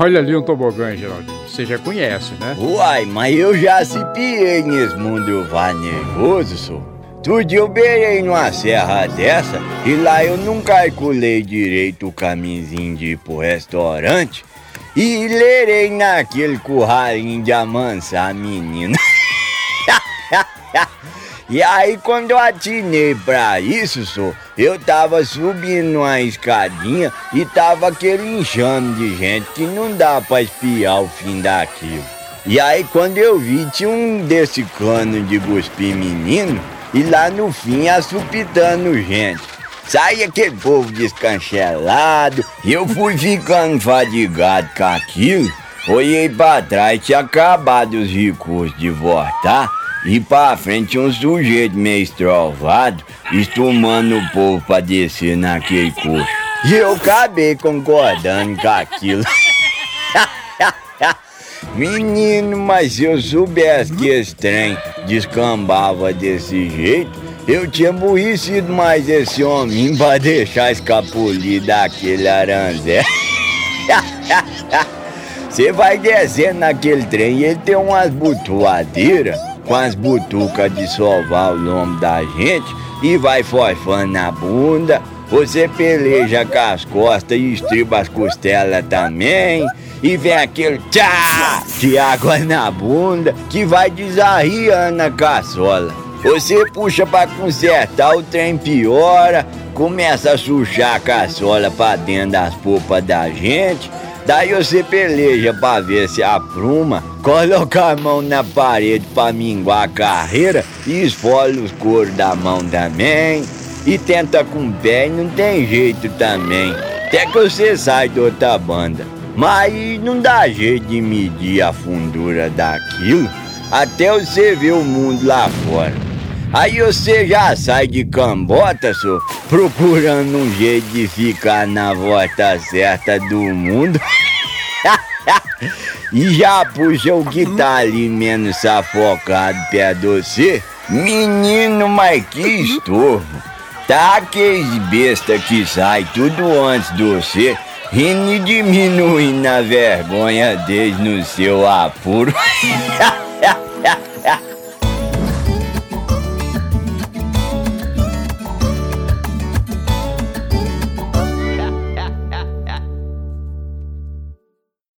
Olha ali um tobogã, Geraldinho. Você já conhece, né? Uai, mas eu já se piei nesse mundo vá nervoso. Outro dia eu beirei numa serra dessa e lá eu não calculei direito o caminhozinho de ir pro restaurante e lerei naquele curralinho de amansar menina. e aí quando eu atinei pra isso, só, eu tava subindo uma escadinha e tava aquele enxame de gente que não dá pra espiar o fim daquilo. E aí quando eu vi, tinha um desse cano de cuspir menino e lá no fim assupitando gente. Sai aquele povo descanchelado, e eu fui ficando fadigado com aquilo. Olhei pra trás, tinha acabado os recursos de voltar, e pra frente um sujeito meio estrovado, estumando o povo pra descer naquele curso. E eu acabei concordando com aquilo. Menino, mas se eu soubesse que esse trem descambava desse jeito, eu tinha aborrecido mais esse homem pra deixar escapulir daquele aranzé. Você vai descendo naquele trem e ele tem umas butuadeiras com as butucas de sovar o lombo da gente e vai forfando na bunda. Você peleja com as costas e estriba as costelas também e vem aquele tchá de água na bunda que vai desarriando a caçola. Você puxa pra consertar, o trem piora, começa a sujar a caçola pra dentro das polpas da gente. Daí você peleja pra ver se apruma, coloca a mão na parede pra minguar a carreira e esfola os coros da mão também. E tenta com o pé e não tem jeito também. Até que você sai de outra banda. Mas não dá jeito de medir a fundura daquilo até você ver o mundo lá fora. Aí você já sai de cambota, só, procurando um jeito de ficar na volta certa do mundo. e já puxa o que tá ali menos safocado perto de você. Menino, mas que estorvo. Tá aqueles besta que sai tudo antes de você rindo e diminuindo a vergonha deles no seu apuro.